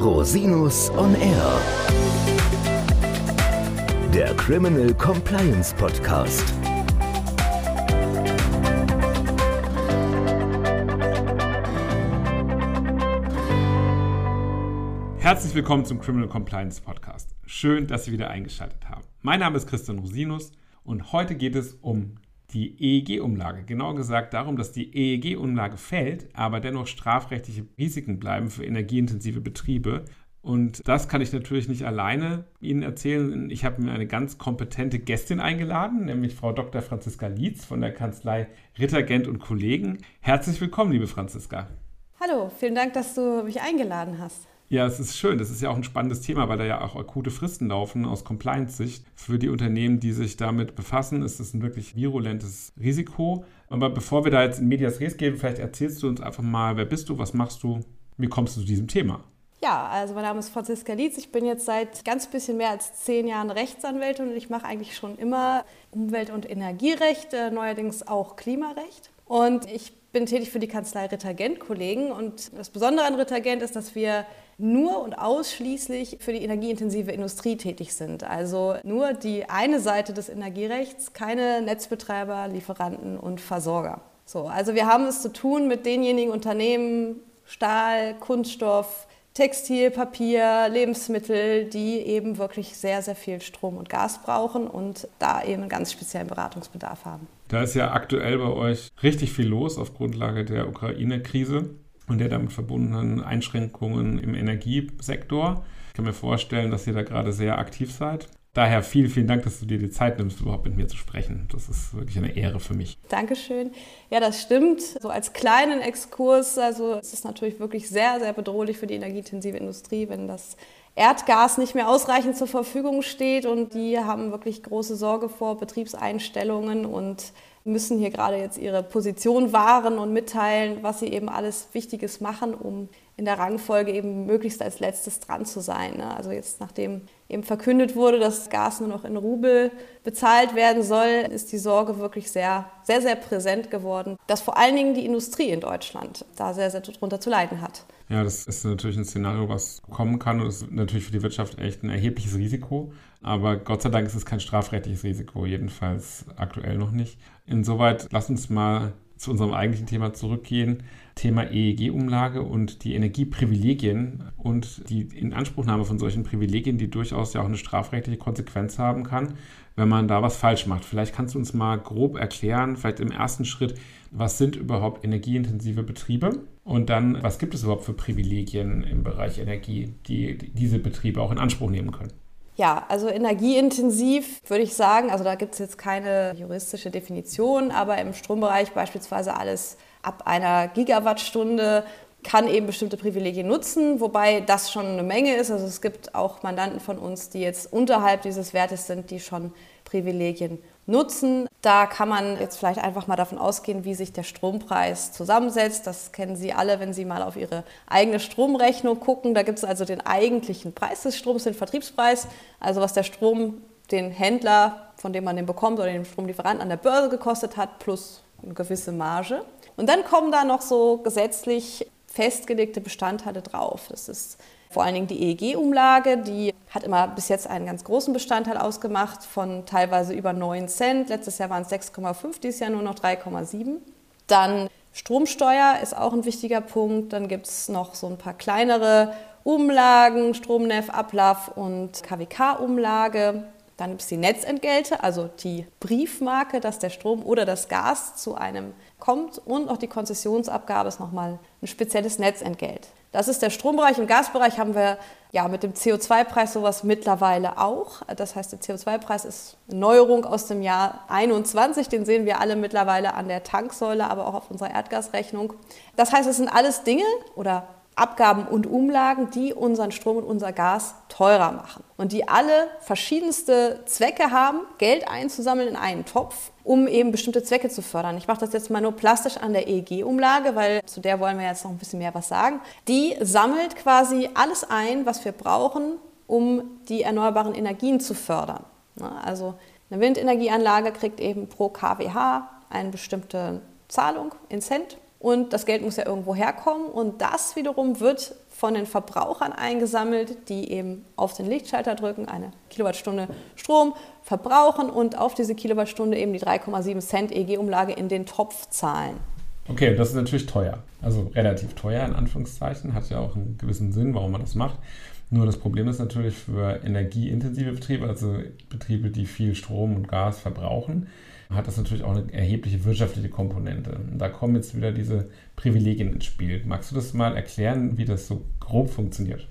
Rosinus on Air. Der Criminal Compliance Podcast. Herzlich willkommen zum Criminal Compliance Podcast. Schön, dass Sie wieder eingeschaltet haben. Mein Name ist Christian Rosinus und heute geht es um die EEG-Umlage. Genauer gesagt darum, dass die EEG-Umlage fällt, aber dennoch strafrechtliche Risiken bleiben für energieintensive Betriebe. Und das kann ich natürlich nicht alleine Ihnen erzählen. Ich habe mir eine ganz kompetente Gästin eingeladen, nämlich Frau Dr. Franziska Lietz von der Kanzlei Rittergent und Kollegen. Herzlich willkommen, liebe Franziska. Hallo, vielen Dank, dass du mich eingeladen hast. Ja, es ist schön. Das ist ja auch ein spannendes Thema, weil da ja auch akute Fristen laufen aus Compliance-Sicht. Für die Unternehmen, die sich damit befassen, ist es ein wirklich virulentes Risiko. Aber bevor wir da jetzt in Medias Res gehen, vielleicht erzählst du uns einfach mal, wer bist du, was machst du, wie kommst du zu diesem Thema? Ja, also mein Name ist Franziska Lietz. Ich bin jetzt seit ganz bisschen mehr als zehn Jahren Rechtsanwältin und ich mache eigentlich schon immer Umwelt- und Energierecht, äh, neuerdings auch Klimarecht. Und ich bin tätig für die Kanzlei Rittergent Kollegen und das Besondere an Rittergent ist, dass wir nur und ausschließlich für die energieintensive Industrie tätig sind. Also nur die eine Seite des Energierechts, keine Netzbetreiber, Lieferanten und Versorger. So, also wir haben es zu tun mit denjenigen Unternehmen, Stahl, Kunststoff, Textil, Papier, Lebensmittel, die eben wirklich sehr, sehr viel Strom und Gas brauchen und da eben einen ganz speziellen Beratungsbedarf haben. Da ist ja aktuell bei euch richtig viel los auf Grundlage der Ukraine-Krise und der damit verbundenen Einschränkungen im Energiesektor. Ich kann mir vorstellen, dass ihr da gerade sehr aktiv seid. Daher vielen, vielen Dank, dass du dir die Zeit nimmst, überhaupt mit mir zu sprechen. Das ist wirklich eine Ehre für mich. Dankeschön. Ja, das stimmt. So als kleinen Exkurs, also es ist natürlich wirklich sehr, sehr bedrohlich für die energieintensive Industrie, wenn das Erdgas nicht mehr ausreichend zur Verfügung steht und die haben wirklich große Sorge vor Betriebseinstellungen und müssen hier gerade jetzt ihre Position wahren und mitteilen, was sie eben alles Wichtiges machen, um in der Rangfolge eben möglichst als letztes dran zu sein. Ne? Also jetzt nachdem eben verkündet wurde, dass Gas nur noch in Rubel bezahlt werden soll, ist die Sorge wirklich sehr, sehr, sehr präsent geworden, dass vor allen Dingen die Industrie in Deutschland da sehr, sehr darunter zu leiden hat. Ja, das ist natürlich ein Szenario, was kommen kann und ist natürlich für die Wirtschaft echt ein erhebliches Risiko. Aber Gott sei Dank ist es kein strafrechtliches Risiko, jedenfalls aktuell noch nicht. Insoweit lass uns mal zu unserem eigentlichen Thema zurückgehen. Thema EEG-Umlage und die Energieprivilegien und die Inanspruchnahme von solchen Privilegien, die durchaus ja auch eine strafrechtliche Konsequenz haben kann, wenn man da was falsch macht. Vielleicht kannst du uns mal grob erklären, vielleicht im ersten Schritt, was sind überhaupt energieintensive Betriebe und dann, was gibt es überhaupt für Privilegien im Bereich Energie, die diese Betriebe auch in Anspruch nehmen können? Ja, also energieintensiv würde ich sagen, also da gibt es jetzt keine juristische Definition, aber im Strombereich beispielsweise alles ab einer Gigawattstunde kann eben bestimmte Privilegien nutzen, wobei das schon eine Menge ist. Also es gibt auch Mandanten von uns, die jetzt unterhalb dieses Wertes sind, die schon Privilegien nutzen. Da kann man jetzt vielleicht einfach mal davon ausgehen, wie sich der Strompreis zusammensetzt. Das kennen Sie alle, wenn Sie mal auf Ihre eigene Stromrechnung gucken. Da gibt es also den eigentlichen Preis des Stroms, den Vertriebspreis, also was der Strom den Händler, von dem man den bekommt, oder den Stromlieferanten an der Börse gekostet hat, plus eine gewisse Marge. Und dann kommen da noch so gesetzlich festgelegte Bestandteile drauf. Das ist vor allen Dingen die EEG-Umlage, die hat immer bis jetzt einen ganz großen Bestandteil ausgemacht von teilweise über 9 Cent. Letztes Jahr waren es 6,5, dieses Jahr nur noch 3,7. Dann Stromsteuer ist auch ein wichtiger Punkt. Dann gibt es noch so ein paar kleinere Umlagen, Stromnef, Ablauf und KWK-Umlage. Dann gibt es die Netzentgelte, also die Briefmarke, dass der Strom oder das Gas zu einem kommt. Und auch die Konzessionsabgabe ist nochmal ein spezielles Netzentgelt. Das ist der Strombereich. Im Gasbereich haben wir ja mit dem CO2-Preis sowas mittlerweile auch. Das heißt, der CO2-Preis ist eine Neuerung aus dem Jahr 21. Den sehen wir alle mittlerweile an der Tanksäule, aber auch auf unserer Erdgasrechnung. Das heißt, es sind alles Dinge oder Abgaben und Umlagen, die unseren Strom und unser Gas teurer machen. Und die alle verschiedenste Zwecke haben, Geld einzusammeln in einen Topf, um eben bestimmte Zwecke zu fördern. Ich mache das jetzt mal nur plastisch an der EEG-Umlage, weil zu der wollen wir jetzt noch ein bisschen mehr was sagen. Die sammelt quasi alles ein, was wir brauchen, um die erneuerbaren Energien zu fördern. Also eine Windenergieanlage kriegt eben pro kWh eine bestimmte Zahlung in Cent Und das Geld muss ja irgendwo herkommen. Und das wiederum wird von den Verbrauchern eingesammelt, die eben auf den Lichtschalter drücken, eine Kilowattstunde Strom verbrauchen und auf diese Kilowattstunde eben die 3,7 Cent EEG-Umlage in den Topf zahlen. Okay, das ist natürlich teuer. Also relativ teuer in Anführungszeichen. Hat ja auch einen gewissen Sinn, warum man das macht. Nur das Problem ist natürlich für energieintensive Betriebe, also Betriebe, die viel Strom und Gas verbrauchen, hat das natürlich auch eine erhebliche wirtschaftliche Komponente. Da kommen jetzt wieder diese Privilegien ins Spiel. Magst du das mal erklären, wie das so grob funktioniert?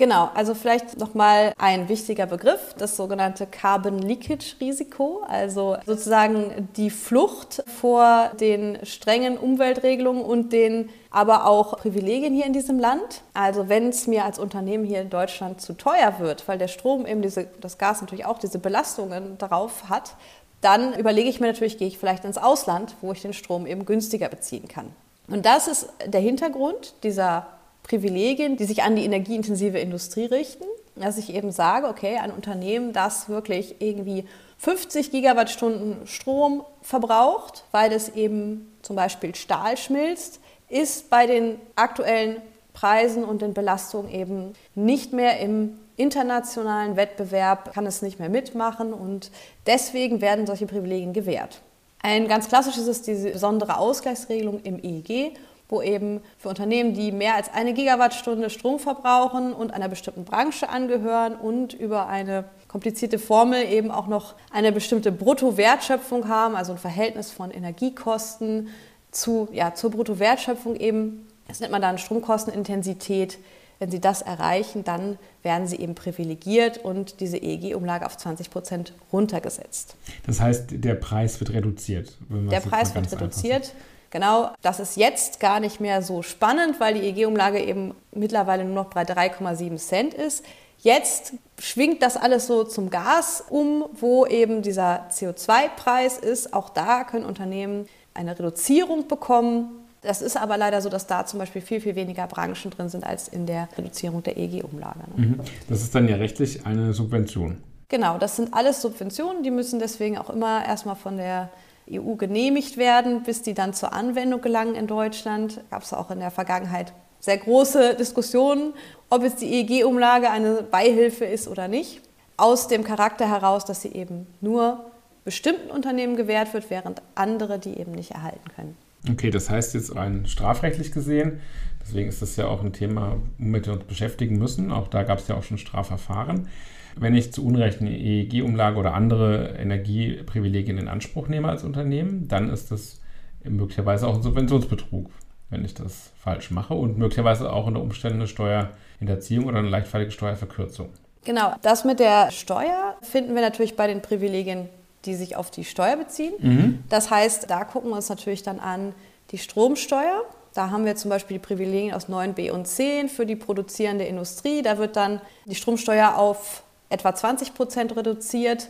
Genau, also vielleicht nochmal ein wichtiger Begriff, das sogenannte Carbon Leakage Risiko, also sozusagen die Flucht vor den strengen Umweltregelungen und den aber auch Privilegien hier in diesem Land. Also wenn es mir als Unternehmen hier in Deutschland zu teuer wird, weil der Strom eben diese, das Gas natürlich auch diese Belastungen darauf hat, dann überlege ich mir natürlich, gehe ich vielleicht ins Ausland, wo ich den Strom eben günstiger beziehen kann. Und das ist der Hintergrund dieser Privilegien, die sich an die energieintensive Industrie richten. Dass ich eben sage, okay, ein Unternehmen, das wirklich irgendwie 50 Gigawattstunden Strom verbraucht, weil es eben zum Beispiel Stahl schmilzt, ist bei den aktuellen Preisen und den Belastungen eben nicht mehr im internationalen Wettbewerb, kann es nicht mehr mitmachen und deswegen werden solche Privilegien gewährt. Ein ganz klassisches ist diese besondere Ausgleichsregelung im EEG wo eben für Unternehmen, die mehr als eine Gigawattstunde Strom verbrauchen und einer bestimmten Branche angehören und über eine komplizierte Formel eben auch noch eine bestimmte Bruttowertschöpfung haben, also ein Verhältnis von Energiekosten zu, ja, zur Bruttowertschöpfung eben. Das nennt man dann Stromkostenintensität. Wenn Sie das erreichen, dann werden Sie eben privilegiert und diese EEG-Umlage auf 20 Prozent runtergesetzt. Das heißt, der Preis wird reduziert. der Preis wird reduziert. Genau, das ist jetzt gar nicht mehr so spannend, weil die EG-Umlage eben mittlerweile nur noch bei 3,7 Cent ist. Jetzt schwingt das alles so zum Gas um, wo eben dieser CO2-Preis ist. Auch da können Unternehmen eine Reduzierung bekommen. Das ist aber leider so, dass da zum Beispiel viel, viel weniger Branchen drin sind als in der Reduzierung der EG-Umlage. Mhm. Das ist dann ja rechtlich eine Subvention. Genau, das sind alles Subventionen, die müssen deswegen auch immer erstmal von der EU genehmigt werden, bis die dann zur Anwendung gelangen in Deutschland. Gab es auch in der Vergangenheit sehr große Diskussionen, ob jetzt die EEG-Umlage eine Beihilfe ist oder nicht. Aus dem Charakter heraus, dass sie eben nur bestimmten Unternehmen gewährt wird, während andere die eben nicht erhalten können. Okay, das heißt jetzt rein strafrechtlich gesehen, deswegen ist das ja auch ein Thema, womit wir uns beschäftigen müssen. Auch da gab es ja auch schon Strafverfahren. Wenn ich zu Unrecht eine EEG-Umlage oder andere Energieprivilegien in Anspruch nehme als Unternehmen, dann ist das möglicherweise auch ein Subventionsbetrug, wenn ich das falsch mache und möglicherweise auch unter Umständen eine Steuerhinterziehung oder eine leichtfallige Steuerverkürzung. Genau, das mit der Steuer finden wir natürlich bei den Privilegien, die sich auf die Steuer beziehen. Mhm. Das heißt, da gucken wir uns natürlich dann an die Stromsteuer. Da haben wir zum Beispiel die Privilegien aus 9b und 10 für die produzierende Industrie. Da wird dann die Stromsteuer auf etwa 20 Prozent reduziert.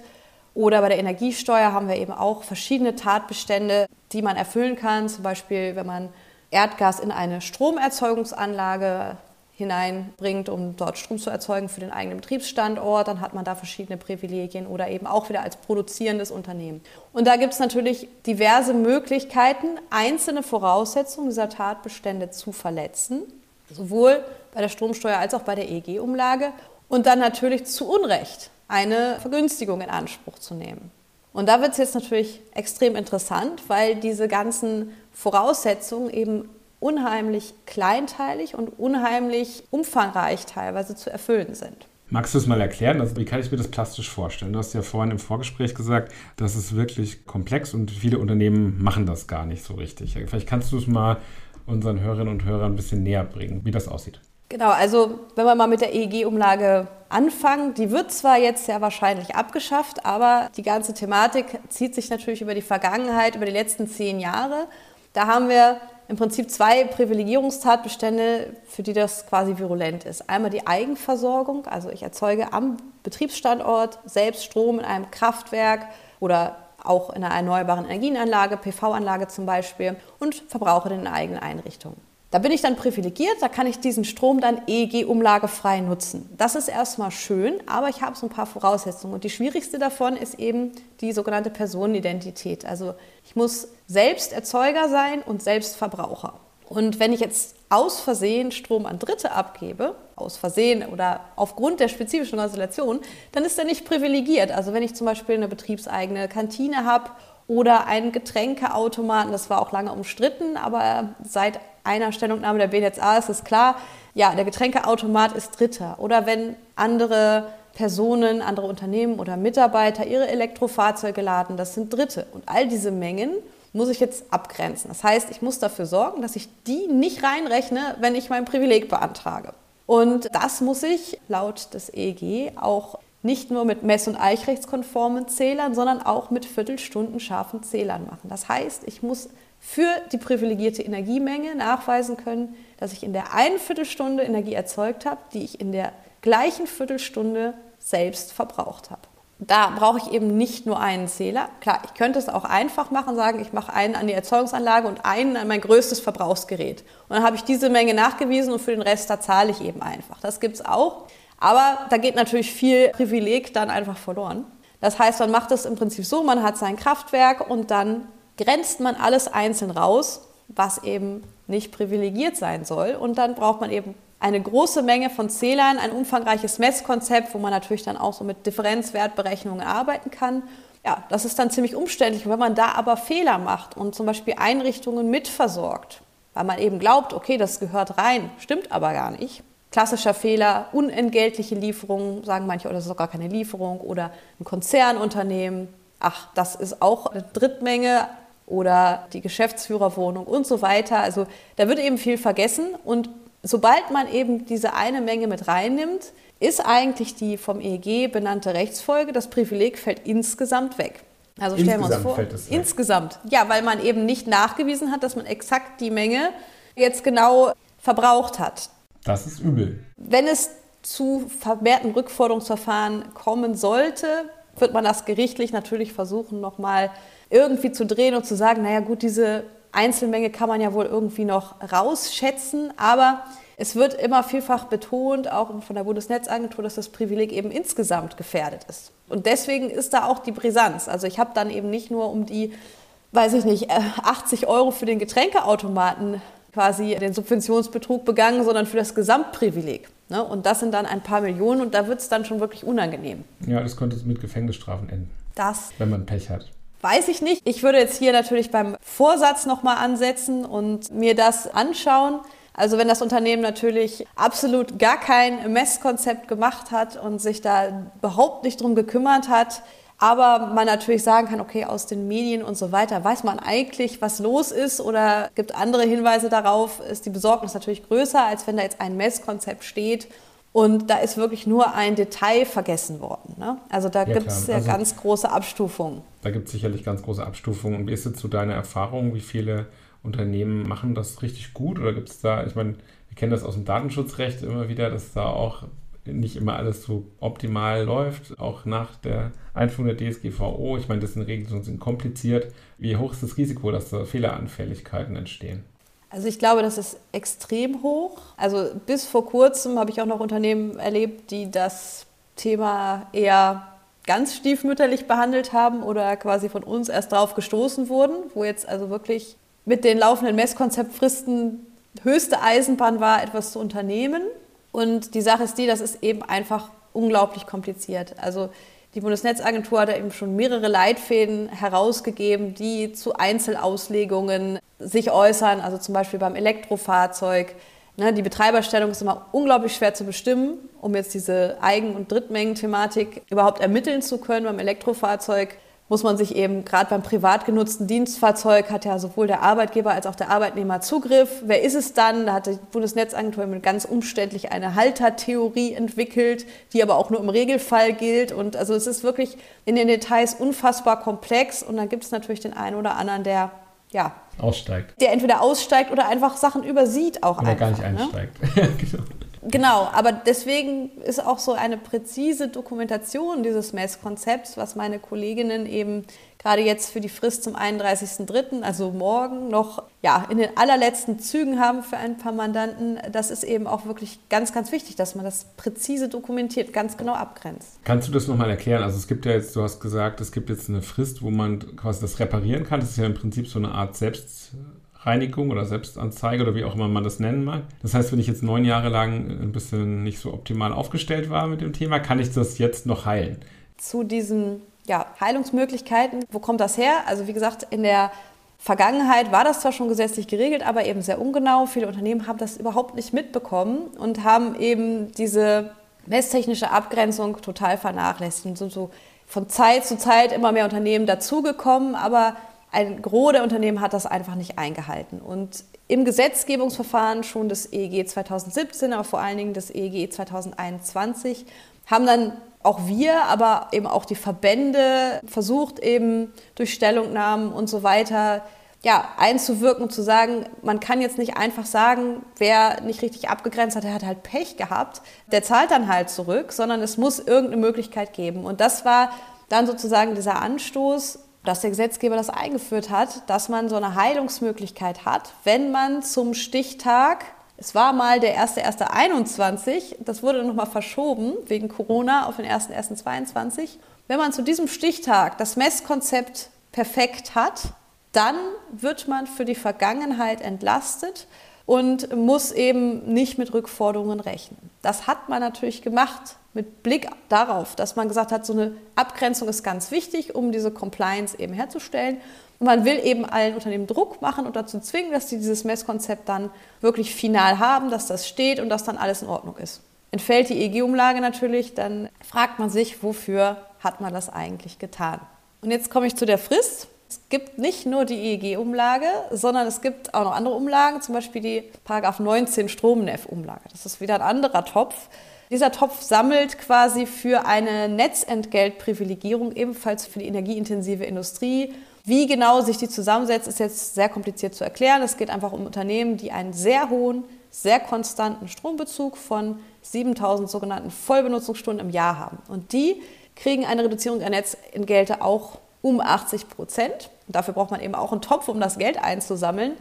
Oder bei der Energiesteuer haben wir eben auch verschiedene Tatbestände, die man erfüllen kann. Zum Beispiel, wenn man Erdgas in eine Stromerzeugungsanlage hineinbringt, um dort Strom zu erzeugen für den eigenen Betriebsstandort, dann hat man da verschiedene Privilegien oder eben auch wieder als produzierendes Unternehmen. Und da gibt es natürlich diverse Möglichkeiten, einzelne Voraussetzungen dieser Tatbestände zu verletzen, sowohl bei der Stromsteuer als auch bei der EG-Umlage und dann natürlich zu Unrecht eine Vergünstigung in Anspruch zu nehmen. Und da wird es jetzt natürlich extrem interessant, weil diese ganzen Voraussetzungen eben unheimlich kleinteilig und unheimlich umfangreich teilweise zu erfüllen sind. Magst du es mal erklären? Also, wie kann ich mir das plastisch vorstellen? Du hast ja vorhin im Vorgespräch gesagt, das ist wirklich komplex und viele Unternehmen machen das gar nicht so richtig. Vielleicht kannst du es mal unseren Hörerinnen und Hörern ein bisschen näher bringen, wie das aussieht. Genau, also wenn wir mal mit der EEG-Umlage anfangen, die wird zwar jetzt ja wahrscheinlich abgeschafft, aber die ganze Thematik zieht sich natürlich über die Vergangenheit, über die letzten zehn Jahre. Da haben wir im Prinzip zwei Privilegierungstatbestände, für die das quasi virulent ist. Einmal die Eigenversorgung, also ich erzeuge am Betriebsstandort selbst Strom in einem Kraftwerk oder auch in einer erneuerbaren Energienanlage, PV-Anlage zum Beispiel, und verbrauche den in eigenen Einrichtungen. Da bin ich dann privilegiert, da kann ich diesen Strom dann EEG-umlagefrei nutzen. Das ist erstmal schön, aber ich habe so ein paar Voraussetzungen. Und die schwierigste davon ist eben die sogenannte Personenidentität. Also ich muss selbst Erzeuger sein und selbst Verbraucher. Und wenn ich jetzt aus Versehen Strom an Dritte abgebe, aus Versehen oder aufgrund der spezifischen Konstellation, dann ist er nicht privilegiert. Also wenn ich zum Beispiel eine betriebseigene Kantine habe oder einen Getränkeautomaten, das war auch lange umstritten, aber seit einer Stellungnahme der BNetzA ist es klar, ja, der Getränkeautomat ist Dritter. Oder wenn andere Personen, andere Unternehmen oder Mitarbeiter ihre Elektrofahrzeuge laden, das sind Dritte. Und all diese Mengen muss ich jetzt abgrenzen. Das heißt, ich muss dafür sorgen, dass ich die nicht reinrechne, wenn ich mein Privileg beantrage. Und das muss ich laut des EEG auch nicht nur mit mess- und eichrechtskonformen Zählern, sondern auch mit viertelstundenscharfen Zählern machen. Das heißt, ich muss für die privilegierte Energiemenge nachweisen können, dass ich in der einen Viertelstunde Energie erzeugt habe, die ich in der gleichen Viertelstunde selbst verbraucht habe. Da brauche ich eben nicht nur einen Zähler. Klar, ich könnte es auch einfach machen, sagen, ich mache einen an die Erzeugungsanlage und einen an mein größtes Verbrauchsgerät. Und dann habe ich diese Menge nachgewiesen und für den Rest, da zahle ich eben einfach. Das gibt es auch. Aber da geht natürlich viel Privileg dann einfach verloren. Das heißt, man macht es im Prinzip so, man hat sein Kraftwerk und dann grenzt man alles einzeln raus, was eben nicht privilegiert sein soll. Und dann braucht man eben eine große Menge von Zählern, ein umfangreiches Messkonzept, wo man natürlich dann auch so mit Differenzwertberechnungen arbeiten kann. Ja, das ist dann ziemlich umständlich. wenn man da aber Fehler macht und zum Beispiel Einrichtungen mitversorgt, weil man eben glaubt, okay, das gehört rein, stimmt aber gar nicht. Klassischer Fehler, unentgeltliche Lieferungen, sagen manche, oder das ist doch gar keine Lieferung, oder ein Konzernunternehmen, ach, das ist auch eine Drittmenge oder die Geschäftsführerwohnung und so weiter. Also da wird eben viel vergessen und sobald man eben diese eine Menge mit reinnimmt, ist eigentlich die vom EEG benannte Rechtsfolge, das Privileg fällt insgesamt weg. Also stellen wir uns vor, insgesamt. Ja, weil man eben nicht nachgewiesen hat, dass man exakt die Menge jetzt genau verbraucht hat. Das ist übel. Wenn es zu vermehrten Rückforderungsverfahren kommen sollte, wird man das gerichtlich natürlich versuchen, nochmal irgendwie zu drehen und zu sagen, naja gut, diese Einzelmenge kann man ja wohl irgendwie noch rausschätzen, aber es wird immer vielfach betont, auch von der Bundesnetzagentur, dass das Privileg eben insgesamt gefährdet ist. Und deswegen ist da auch die Brisanz. Also ich habe dann eben nicht nur um die, weiß ich nicht, 80 äh, Euro für den Getränkeautomaten quasi den Subventionsbetrug begangen, sondern für das Gesamtprivileg. Ne? Und das sind dann ein paar Millionen und da wird es dann schon wirklich unangenehm. Ja, das könnte mit Gefängnisstrafen enden. Das. Wenn man Pech hat. Weiß ich nicht. Ich würde jetzt hier natürlich beim Vorsatz nochmal ansetzen und mir das anschauen. Also wenn das Unternehmen natürlich absolut gar kein Messkonzept gemacht hat und sich da überhaupt nicht drum gekümmert hat, aber man natürlich sagen kann, okay, aus den Medien und so weiter weiß man eigentlich, was los ist oder gibt andere Hinweise darauf, ist die Besorgnis natürlich größer, als wenn da jetzt ein Messkonzept steht und da ist wirklich nur ein Detail vergessen worden. Ne? Also da ja, gibt es ja also, ganz große Abstufungen. Da gibt es sicherlich ganz große Abstufungen. Und wie ist jetzt so deine Erfahrung? Wie viele Unternehmen machen das richtig gut? Oder gibt es da, ich meine, wir kennen das aus dem Datenschutzrecht immer wieder, dass da auch nicht immer alles so optimal läuft, auch nach der Einführung der DSGVO. Ich meine, das sind Regeln, die sind kompliziert. Wie hoch ist das Risiko, dass da Fehleranfälligkeiten entstehen? Also ich glaube, das ist extrem hoch. Also bis vor kurzem habe ich auch noch Unternehmen erlebt, die das Thema eher ganz stiefmütterlich behandelt haben oder quasi von uns erst drauf gestoßen wurden, wo jetzt also wirklich mit den laufenden Messkonzeptfristen höchste Eisenbahn war, etwas zu unternehmen. Und die Sache ist die, das ist eben einfach unglaublich kompliziert. Also die Bundesnetzagentur hat ja eben schon mehrere Leitfäden herausgegeben, die zu Einzelauslegungen sich äußern, also zum Beispiel beim Elektrofahrzeug. Ne, die Betreiberstellung ist immer unglaublich schwer zu bestimmen, um jetzt diese Eigen- und Drittmengen-Thematik überhaupt ermitteln zu können. Beim Elektrofahrzeug muss man sich eben gerade beim privat genutzten Dienstfahrzeug hat ja sowohl der Arbeitgeber als auch der Arbeitnehmer Zugriff. Wer ist es dann? Da hat die Bundesnetzagentur ganz umständlich eine Haltertheorie entwickelt, die aber auch nur im Regelfall gilt. Und also es ist wirklich in den Details unfassbar komplex. Und dann gibt es natürlich den einen oder anderen, der ja aussteigt. Der entweder aussteigt oder einfach Sachen übersieht auch oder einfach. gar nicht ne? einsteigt. Ne? genau. Genau, aber deswegen ist auch so eine präzise Dokumentation dieses Messkonzepts, was meine Kolleginnen eben gerade jetzt für die Frist zum 31.03., also morgen, noch ja, in den allerletzten Zügen haben für ein paar Mandanten. Das ist eben auch wirklich ganz, ganz wichtig, dass man das präzise dokumentiert, ganz genau abgrenzt. Kannst du das nochmal erklären? Also es gibt ja jetzt, du hast gesagt, es gibt jetzt eine Frist, wo man quasi das reparieren kann. Das ist ja im Prinzip so eine Art Selbstreinigung oder Selbstanzeige oder wie auch immer man das nennen mag. Das heißt, wenn ich jetzt neun Jahre lang ein bisschen nicht so optimal aufgestellt war mit dem Thema, kann ich das jetzt noch heilen? Zu diesen ja, Heilungsmöglichkeiten. Wo kommt das her? Also wie gesagt, in der Vergangenheit war das zwar schon gesetzlich geregelt, aber eben sehr ungenau. Viele Unternehmen haben das überhaupt nicht mitbekommen und haben eben diese messtechnische Abgrenzung total vernachlässigt und sind so von Zeit zu Zeit immer mehr Unternehmen dazugekommen, aber ein Gros der Unternehmen hat das einfach nicht eingehalten. Und im Gesetzgebungsverfahren schon des EEG 2017, aber vor allen Dingen des EEG 2021, haben dann auch wir, aber eben auch die Verbände versucht eben durch Stellungnahmen und so weiter ja, einzuwirken und zu sagen, man kann jetzt nicht einfach sagen, wer nicht richtig abgegrenzt hat, der hat halt Pech gehabt, der zahlt dann halt zurück, sondern es muss irgendeine Möglichkeit geben. Und das war dann sozusagen dieser Anstoß, dass der Gesetzgeber das eingeführt hat, dass man so eine Heilungsmöglichkeit hat, wenn man zum Stichtag es war mal der 1.1.21, das wurde nochmal verschoben wegen Corona auf den 1.1.22. Wenn man zu diesem Stichtag das Messkonzept perfekt hat, dann wird man für die Vergangenheit entlastet und muss eben nicht mit Rückforderungen rechnen. Das hat man natürlich gemacht mit Blick darauf, dass man gesagt hat, so eine Abgrenzung ist ganz wichtig, um diese Compliance eben herzustellen. Und man will eben allen Unternehmen Druck machen und dazu zwingen, dass sie dieses Messkonzept dann wirklich final haben, dass das steht und dass dann alles in Ordnung ist. Entfällt die EG-Umlage natürlich, dann fragt man sich, wofür hat man das eigentlich getan? Und jetzt komme ich zu der Frist. Es gibt nicht nur die EEG-Umlage, sondern es gibt auch noch andere Umlagen, zum Beispiel die Paragraph 19 Stromneff-Umlage. Das ist wieder ein anderer Topf. Dieser Topf sammelt quasi für eine Netzentgeltprivilegierung, ebenfalls für die energieintensive Industrie, wie genau sich die zusammensetzt, ist jetzt sehr kompliziert zu erklären. Es geht einfach um Unternehmen, die einen sehr hohen, sehr konstanten Strombezug von 7000 sogenannten Vollbenutzungsstunden im Jahr haben. Und die kriegen eine Reduzierung der Netzentgelte auch um 80 Prozent. Dafür braucht man eben auch einen Topf, um das Geld einzusammeln.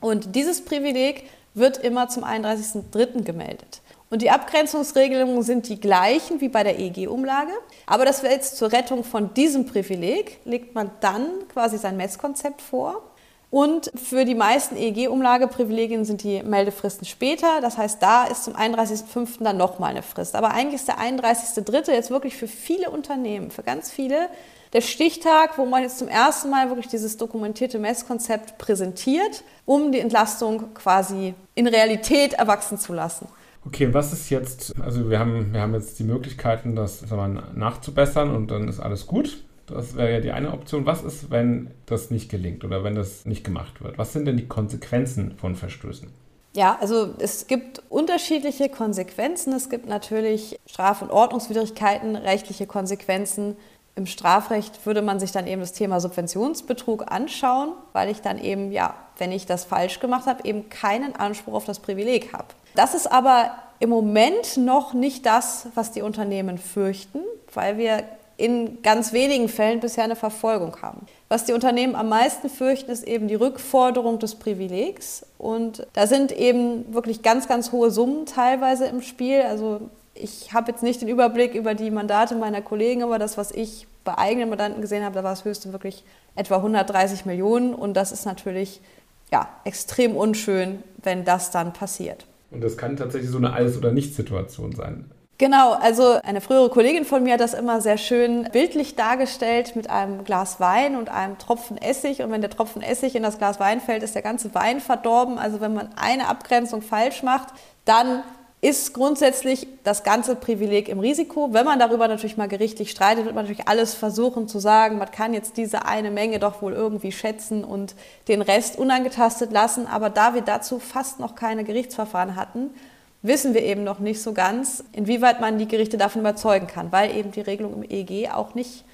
Und dieses Privileg wird immer zum 31.03. gemeldet. Und die Abgrenzungsregelungen sind die gleichen wie bei der EEG-Umlage. Aber das wäre jetzt zur Rettung von diesem Privileg, legt man dann quasi sein Messkonzept vor. Und für die meisten EEG-Umlageprivilegien sind die Meldefristen später. Das heißt, da ist zum 31.05. dann nochmal eine Frist. Aber eigentlich ist der 31.03. jetzt wirklich für viele Unternehmen, für ganz viele, der Stichtag, wo man jetzt zum ersten Mal wirklich dieses dokumentierte Messkonzept präsentiert, um die Entlastung quasi in Realität erwachsen zu lassen. Okay, was ist jetzt, also wir haben, wir haben jetzt die Möglichkeiten, das mal, nachzubessern und dann ist alles gut. Das wäre ja die eine Option. Was ist, wenn das nicht gelingt oder wenn das nicht gemacht wird? Was sind denn die Konsequenzen von Verstößen? Ja, also es gibt unterschiedliche Konsequenzen. Es gibt natürlich Straf- und Ordnungswidrigkeiten, rechtliche Konsequenzen. Im Strafrecht würde man sich dann eben das Thema Subventionsbetrug anschauen, weil ich dann eben, ja, wenn ich das falsch gemacht habe, eben keinen Anspruch auf das Privileg habe. Das ist aber im Moment noch nicht das, was die Unternehmen fürchten, weil wir in ganz wenigen Fällen bisher eine Verfolgung haben. Was die Unternehmen am meisten fürchten, ist eben die Rückforderung des Privilegs. Und da sind eben wirklich ganz, ganz hohe Summen teilweise im Spiel. Also ich habe jetzt nicht den Überblick über die Mandate meiner Kollegen, aber das, was ich bei eigenen Mandanten gesehen habe, da war es höchstens wirklich etwa 130 Millionen. Und das ist natürlich ja, extrem unschön, wenn das dann passiert. Und das kann tatsächlich so eine Alles- oder Nichts-Situation sein. Genau, also eine frühere Kollegin von mir hat das immer sehr schön bildlich dargestellt mit einem Glas Wein und einem Tropfen Essig. Und wenn der Tropfen Essig in das Glas Wein fällt, ist der ganze Wein verdorben. Also wenn man eine Abgrenzung falsch macht, dann ist grundsätzlich das ganze Privileg im Risiko. Wenn man darüber natürlich mal gerichtlich streitet, wird man natürlich alles versuchen zu sagen, man kann jetzt diese eine Menge doch wohl irgendwie schätzen und den Rest unangetastet lassen. Aber da wir dazu fast noch keine Gerichtsverfahren hatten, wissen wir eben noch nicht so ganz, inwieweit man die Gerichte davon überzeugen kann, weil eben die Regelung im EEG auch nicht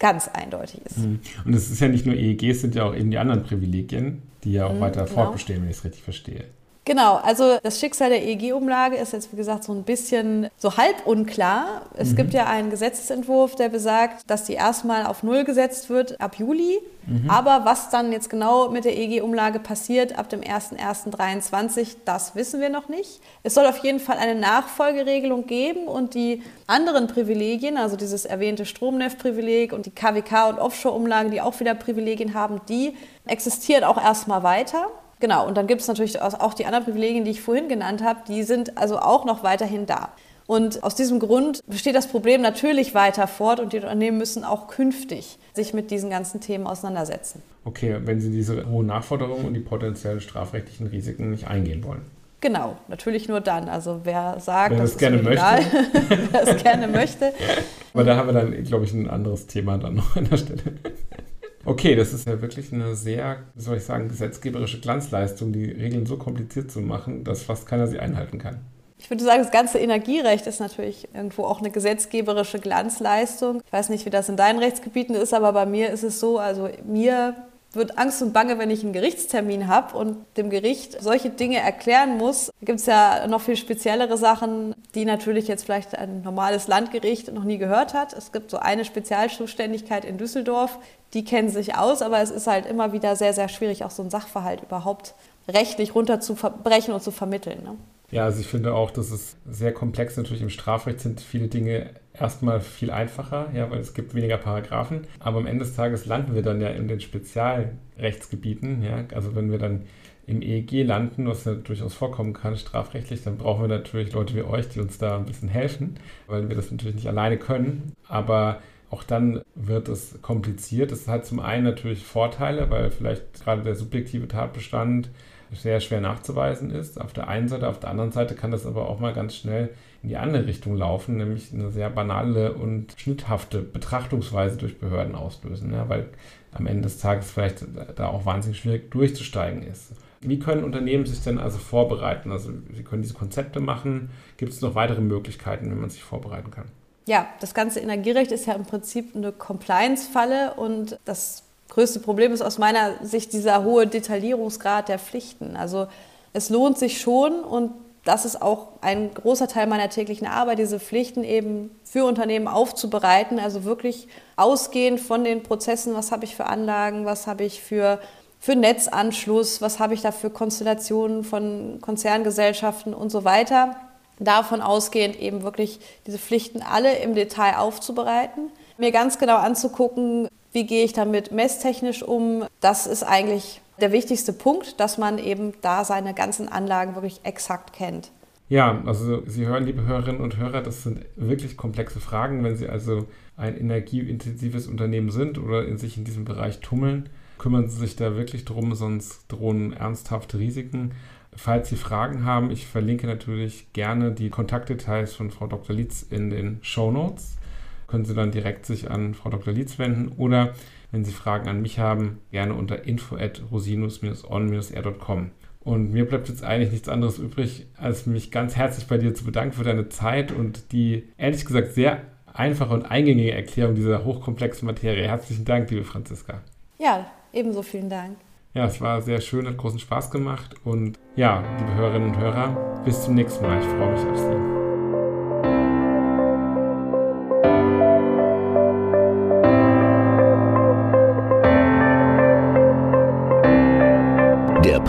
ganz eindeutig ist. Mhm. Und es ist ja nicht nur EEG, es sind ja auch eben die anderen Privilegien, die ja auch mhm, weiter genau. fortbestehen, wenn ich es richtig verstehe. Genau, also das Schicksal der EEG-Umlage ist jetzt, wie gesagt, so ein bisschen so halb unklar. Es mhm. gibt ja einen Gesetzesentwurf, der besagt, dass die erstmal auf Null gesetzt wird ab Juli. Mhm. Aber was dann jetzt genau mit der EEG-Umlage passiert ab dem 01.01.2023, das wissen wir noch nicht. Es soll auf jeden Fall eine Nachfolgeregelung geben und die anderen Privilegien, also dieses erwähnte Stromneff-Privileg und die KWK- und Offshore-Umlagen, die auch wieder Privilegien haben, die existieren auch erstmal weiter. Genau, und dann gibt es natürlich auch die anderen Privilegien, die ich vorhin genannt habe, die sind also auch noch weiterhin da. Und aus diesem Grund besteht das Problem natürlich weiter fort und die Unternehmen müssen auch künftig sich mit diesen ganzen Themen auseinandersetzen. Okay, wenn sie diese hohen Nachforderungen und die potenziellen strafrechtlichen Risiken nicht eingehen wollen. Genau, natürlich nur dann. Also wer sagt, wer das, das gerne möchte. wer es gerne möchte. Aber da haben wir dann, glaube ich, ein anderes Thema dann noch an der Stelle. Okay, das ist ja wirklich eine sehr, soll ich sagen, gesetzgeberische Glanzleistung, die Regeln so kompliziert zu machen, dass fast keiner sie einhalten kann. Ich würde sagen, das ganze Energierecht ist natürlich irgendwo auch eine gesetzgeberische Glanzleistung. Ich weiß nicht, wie das in deinen Rechtsgebieten ist, aber bei mir ist es so, also mir wird Angst und Bange, wenn ich einen Gerichtstermin habe und dem Gericht solche Dinge erklären muss. Da gibt es ja noch viel speziellere Sachen, die natürlich jetzt vielleicht ein normales Landgericht noch nie gehört hat. Es gibt so eine Spezialzuständigkeit in Düsseldorf, die kennen sich aus, aber es ist halt immer wieder sehr, sehr schwierig, auch so einen Sachverhalt überhaupt rechtlich runterzubrechen und zu vermitteln. Ne? Ja, also ich finde auch, dass es sehr komplex natürlich im Strafrecht sind viele Dinge erstmal viel einfacher, ja, weil es gibt weniger Paragraphen. Aber am Ende des Tages landen wir dann ja in den Spezialrechtsgebieten, ja. Also wenn wir dann im EEG landen, was ja durchaus vorkommen kann, strafrechtlich, dann brauchen wir natürlich Leute wie euch, die uns da ein bisschen helfen, weil wir das natürlich nicht alleine können. Aber auch dann wird es kompliziert. Es hat zum einen natürlich Vorteile, weil vielleicht gerade der subjektive Tatbestand sehr schwer nachzuweisen ist. Auf der einen Seite, auf der anderen Seite kann das aber auch mal ganz schnell in die andere Richtung laufen, nämlich eine sehr banale und schnitthafte Betrachtungsweise durch Behörden auslösen, ja, weil am Ende des Tages vielleicht da auch wahnsinnig schwierig durchzusteigen ist. Wie können Unternehmen sich denn also vorbereiten? Also sie können diese Konzepte machen. Gibt es noch weitere Möglichkeiten, wie man sich vorbereiten kann? Ja, das ganze Energierecht ist ja im Prinzip eine Compliance-Falle und das größte Problem ist aus meiner Sicht dieser hohe Detaillierungsgrad der Pflichten. Also es lohnt sich schon und das ist auch ein großer Teil meiner täglichen Arbeit, diese Pflichten eben für Unternehmen aufzubereiten, also wirklich ausgehend von den Prozessen, was habe ich für Anlagen, was habe ich für, für Netzanschluss, was habe ich da für Konstellationen von Konzerngesellschaften und so weiter. Davon ausgehend eben wirklich diese Pflichten alle im Detail aufzubereiten, mir ganz genau anzugucken, wie gehe ich damit messtechnisch um? Das ist eigentlich der wichtigste Punkt, dass man eben da seine ganzen Anlagen wirklich exakt kennt. Ja, also Sie hören, liebe Hörerinnen und Hörer, das sind wirklich komplexe Fragen. Wenn Sie also ein energieintensives Unternehmen sind oder in sich in diesem Bereich tummeln, kümmern Sie sich da wirklich drum, sonst drohen ernsthafte Risiken. Falls Sie Fragen haben, ich verlinke natürlich gerne die Kontaktdetails von Frau Dr. Lietz in den Show Notes können Sie dann direkt sich an Frau Dr. Lietz wenden oder wenn Sie Fragen an mich haben, gerne unter info@rosinus-on-r.com. Und mir bleibt jetzt eigentlich nichts anderes übrig, als mich ganz herzlich bei dir zu bedanken für deine Zeit und die ehrlich gesagt sehr einfache und eingängige Erklärung dieser hochkomplexen Materie. Herzlichen Dank, liebe Franziska. Ja, ebenso vielen Dank. Ja, es war sehr schön, hat großen Spaß gemacht und ja, liebe Hörerinnen und Hörer, bis zum nächsten Mal. Ich freue mich auf Sie.